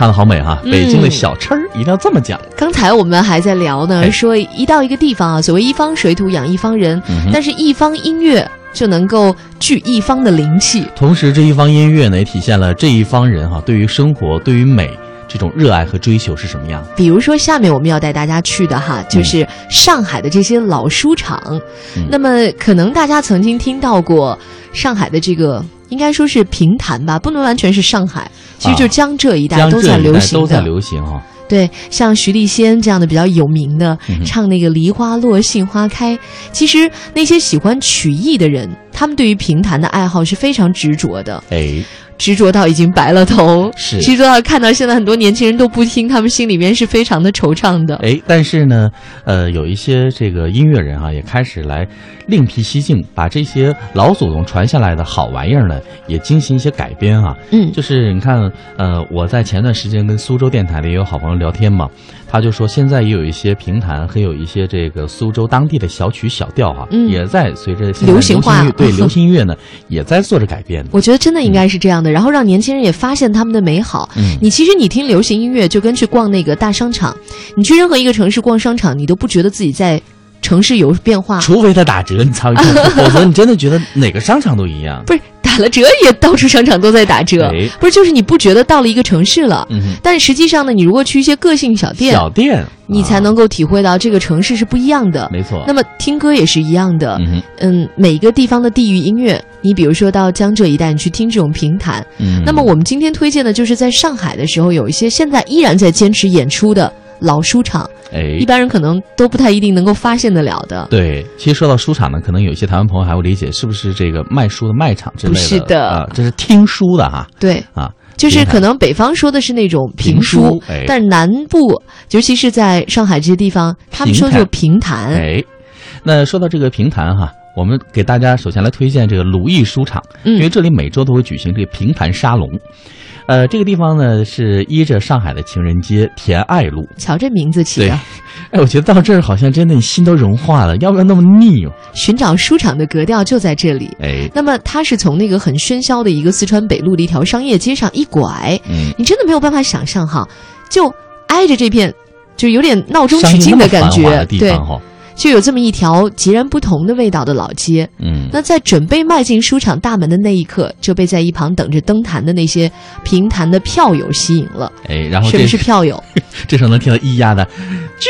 唱的好美哈！北京的小吃儿一定要这么讲。刚才我们还在聊呢，说一到一个地方啊，所谓一方水土养一方人，但是一方音乐就能够聚一方的灵气。同时，这一方音乐呢，也体现了这一方人哈对于生活、对于美。这种热爱和追求是什么样？比如说，下面我们要带大家去的哈，就是上海的这些老书场。那么，可能大家曾经听到过上海的这个，应该说是评弹吧，不能完全是上海，其实就江浙一带都在流行的，都在流行哈。对，像徐立仙这样的比较有名的，唱那个“梨花落，杏花开”。其实那些喜欢曲艺的人，他们对于评弹的爱好是非常执着的。哎。执着到已经白了头，是执着到看到现在很多年轻人都不听，他们心里面是非常的惆怅的。哎，但是呢，呃，有一些这个音乐人啊，也开始来另辟蹊径，把这些老祖宗传下来的好玩意儿呢，也进行一些改编啊。嗯，就是你看，呃，我在前段时间跟苏州电台的也有好朋友聊天嘛。他就说，现在也有一些评弹，还有一些这个苏州当地的小曲小调哈，也在随着流行化，对流行音乐呢，也在做着改变。我觉得真的应该是这样的，然后让年轻人也发现他们的美好。你其实你听流行音乐，就跟去逛那个大商场，你去任何一个城市逛商场，你都不觉得自己在城市有变化，除非他打折，你才 否则你真的觉得哪个商场都一样。不是。打了折也到处商场都在打折，不是就是你不觉得到了一个城市了？嗯但是实际上呢，你如果去一些个性小店，小店，你才能够体会到这个城市是不一样的。没错。那么听歌也是一样的，嗯，每一个地方的地域音乐，你比如说到江浙一带，你去听这种评弹，嗯那么我们今天推荐的就是在上海的时候，有一些现在依然在坚持演出的。老书场，哎，一般人可能都不太一定能够发现得了的。对，其实说到书场呢，可能有一些台湾朋友还会理解，是不是这个卖书的卖场之类的？不是的，啊，这是听书的哈。对，啊，就是可能北方说的是那种评书，但是南部，尤其是在上海这些地方，他们说就评弹。哎，那说到这个评弹哈，我们给大家首先来推荐这个鲁艺书场，因为这里每周都会举行这个评弹沙龙。呃，这个地方呢是依着上海的情人街田爱路。瞧这名字起的，哎，我觉得到这儿好像真的你心都融化了，要不然那么腻哦。寻找舒畅的格调就在这里。哎，那么它是从那个很喧嚣的一个四川北路的一条商业街上一拐，嗯，你真的没有办法想象哈，就挨着这片，就有点闹中取静的感觉，对。就有这么一条截然不同的味道的老街，嗯，那在准备迈进书场大门的那一刻，就被在一旁等着登坛的那些评弹的票友吸引了。哎，然后什么是票友？这时候能听到咿呀的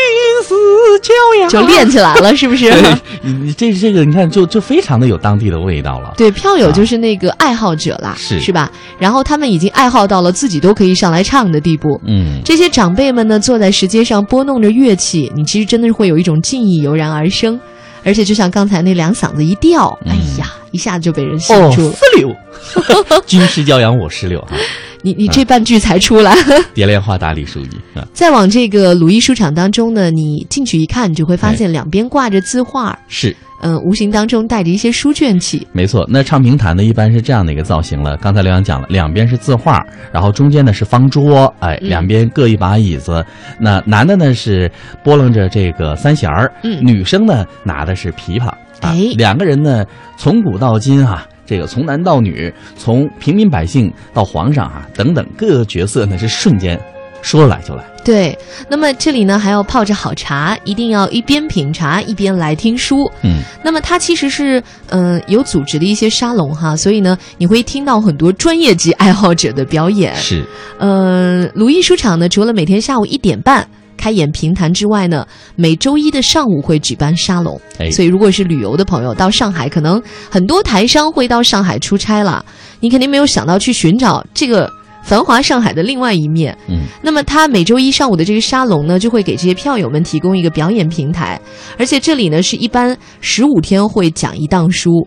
君思娇呀，就练起来了，是不是？你这这个你看，就就非常的有当地的味道了。对，票友就是那个爱好者啦，是是吧？然后他们已经爱好到了自己都可以上来唱的地步。嗯，这些长辈们呢，坐在石阶上拨弄着乐器，你其实真的是会有一种敬意油然而生，而且就像刚才那两嗓子一调，哎呀，一下子就被人吸住了。四六，君师教养我十六哈。你你这半句才出来，蝶恋花打李淑仪。再往这个鲁艺书场当中呢，你进去一看，你就会发现两边挂着字画，是，嗯，无形当中带着一些书卷气。没错，那唱评弹呢，一般是这样的一个造型了。刚才刘洋讲了，两边是字画，然后中间呢是方桌，哎，两边各一把椅子。那男的呢是拨楞着这个三弦儿，嗯，女生呢拿的是琵琶，哎，两个人呢从古到今哈。这个从男到女，从平民百姓到皇上啊，等等各个角色呢，是瞬间说来就来。对，那么这里呢还要泡着好茶，一定要一边品茶一边来听书。嗯，那么它其实是嗯有组织的一些沙龙哈，所以呢你会听到很多专业级爱好者的表演。是，呃，鲁艺书场呢，除了每天下午一点半。开演评弹之外呢，每周一的上午会举办沙龙，所以如果是旅游的朋友到上海，可能很多台商会到上海出差了，你肯定没有想到去寻找这个繁华上海的另外一面。嗯，那么他每周一上午的这个沙龙呢，就会给这些票友们提供一个表演平台，而且这里呢是一般十五天会讲一档书，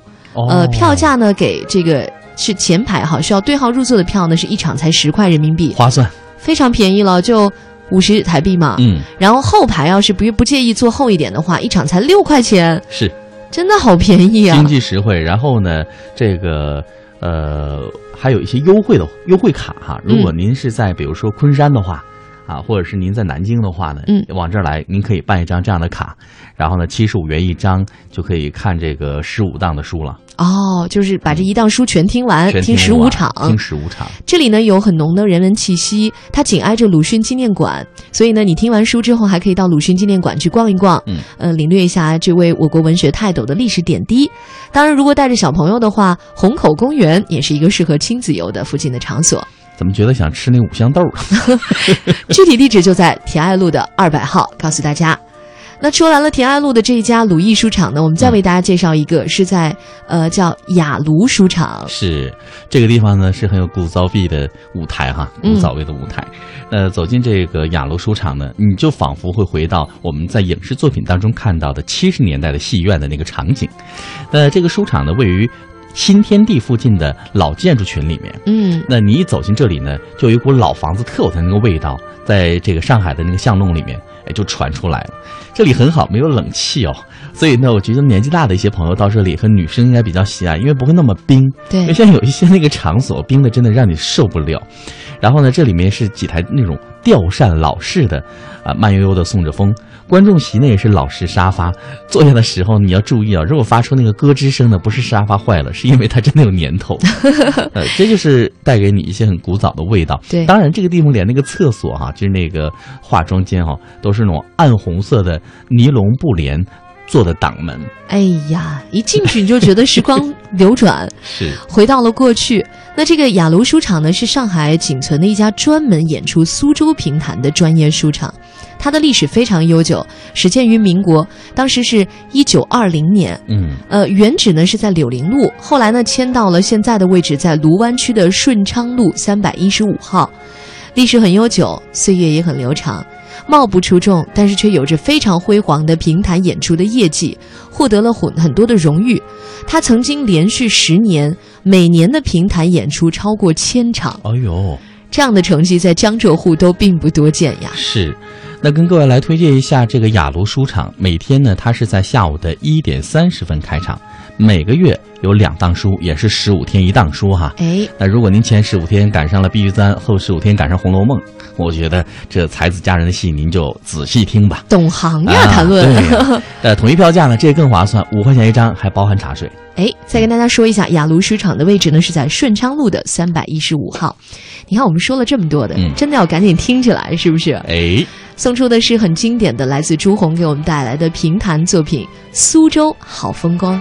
呃，票价呢给这个是前排哈需要对号入座的票呢是一场才十块人民币，划算，非常便宜了就。五十台币嘛，嗯，然后后排要是不不介意坐后一点的话，一场才六块钱，是，真的好便宜啊，经济实惠。然后呢，这个呃还有一些优惠的优惠卡哈，如果您是在比如说昆山的话，啊，或者是您在南京的话呢，嗯，往这儿来，您可以办一张这样的卡，然后呢，七十五元一张就可以看这个十五档的书了。哦，就是把这一档书全听完，听十五场，听十五场。这里呢有很浓的人文气息，它紧挨着鲁迅纪念馆，所以呢，你听完书之后还可以到鲁迅纪念馆去逛一逛，嗯，呃，领略一下这位我国文学泰斗的历史点滴。当然，如果带着小朋友的话，虹口公园也是一个适合亲子游的附近的场所。怎么觉得想吃那五香豆？具体地址就在田爱路的二百号，告诉大家。那说完了田爱路的这一家鲁艺书场呢，我们再为大家介绍一个，是在呃叫雅庐书场。是这个地方呢，是很有古早味的舞台哈，古早味的舞台。呃，走进这个雅鲁书场呢，你就仿佛会回到我们在影视作品当中看到的七十年代的戏院的那个场景。呃，这个书场呢，位于。新天地附近的老建筑群里面，嗯，那你一走进这里呢，就有一股老房子特有的那个味道，在这个上海的那个巷弄里面，哎，就传出来了。这里很好，没有冷气哦，所以呢，我觉得年纪大的一些朋友到这里和女生应该比较喜爱，因为不会那么冰。对，因为现在有一些那个场所冰的真的让你受不了。然后呢，这里面是几台那种吊扇老式的，啊，慢悠悠的送着风。观众席呢也是老式沙发，坐下的时候你要注意啊，如果发出那个咯吱声呢，不是沙发坏了，是因为它真的有年头。呃，这就是带给你一些很古早的味道。对，当然这个地方连那个厕所哈，就是那个化妆间哈，都是那种暗红色的尼龙布帘做的挡门。哎呀，一进去你就觉得时光流转，是回到了过去。那这个雅庐书场呢，是上海仅存的一家专门演出苏州评弹的专业书场。它的历史非常悠久，始建于民国，当时是一九二零年。嗯，呃，原址呢是在柳林路，后来呢迁到了现在的位置，在卢湾区的顺昌路三百一十五号。历史很悠久，岁月也很流长，貌不出众，但是却有着非常辉煌的评弹演出的业绩，获得了很很多的荣誉。他曾经连续十年，每年的评弹演出超过千场。哎呦，这样的成绩在江浙沪都并不多见呀。是。那跟各位来推荐一下这个雅鲁书场，每天呢，它是在下午的一点三十分开场，每个月有两档书，也是十五天一档书哈。哎，那如果您前十五天赶上了《碧玉簪》，后十五天赶上《红楼梦》，我觉得这才子佳人的戏您就仔细听吧。懂行呀，谈论。呃，统一票价呢，这更划算，五块钱一张，还包含茶水。哎，再跟大家说一下，雅卢书场的位置呢是在顺昌路的三百一十五号。你看，我们说了这么多的，真的要赶紧听起来，是不是？哎。送出的是很经典的，来自朱红给我们带来的评弹作品《苏州好风光》。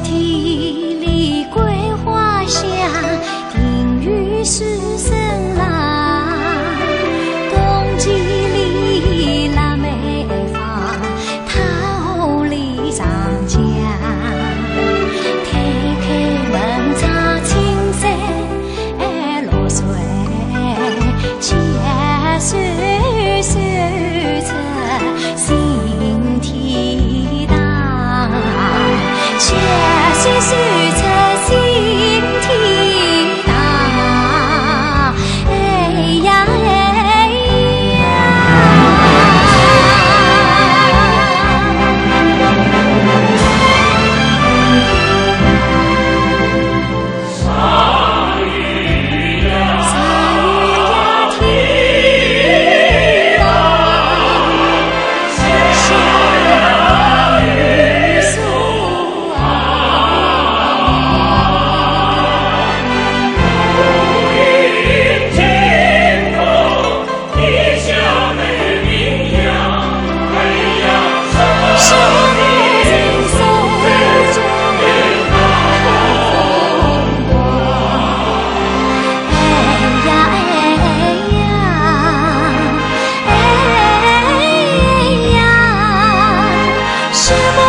天。寂寞。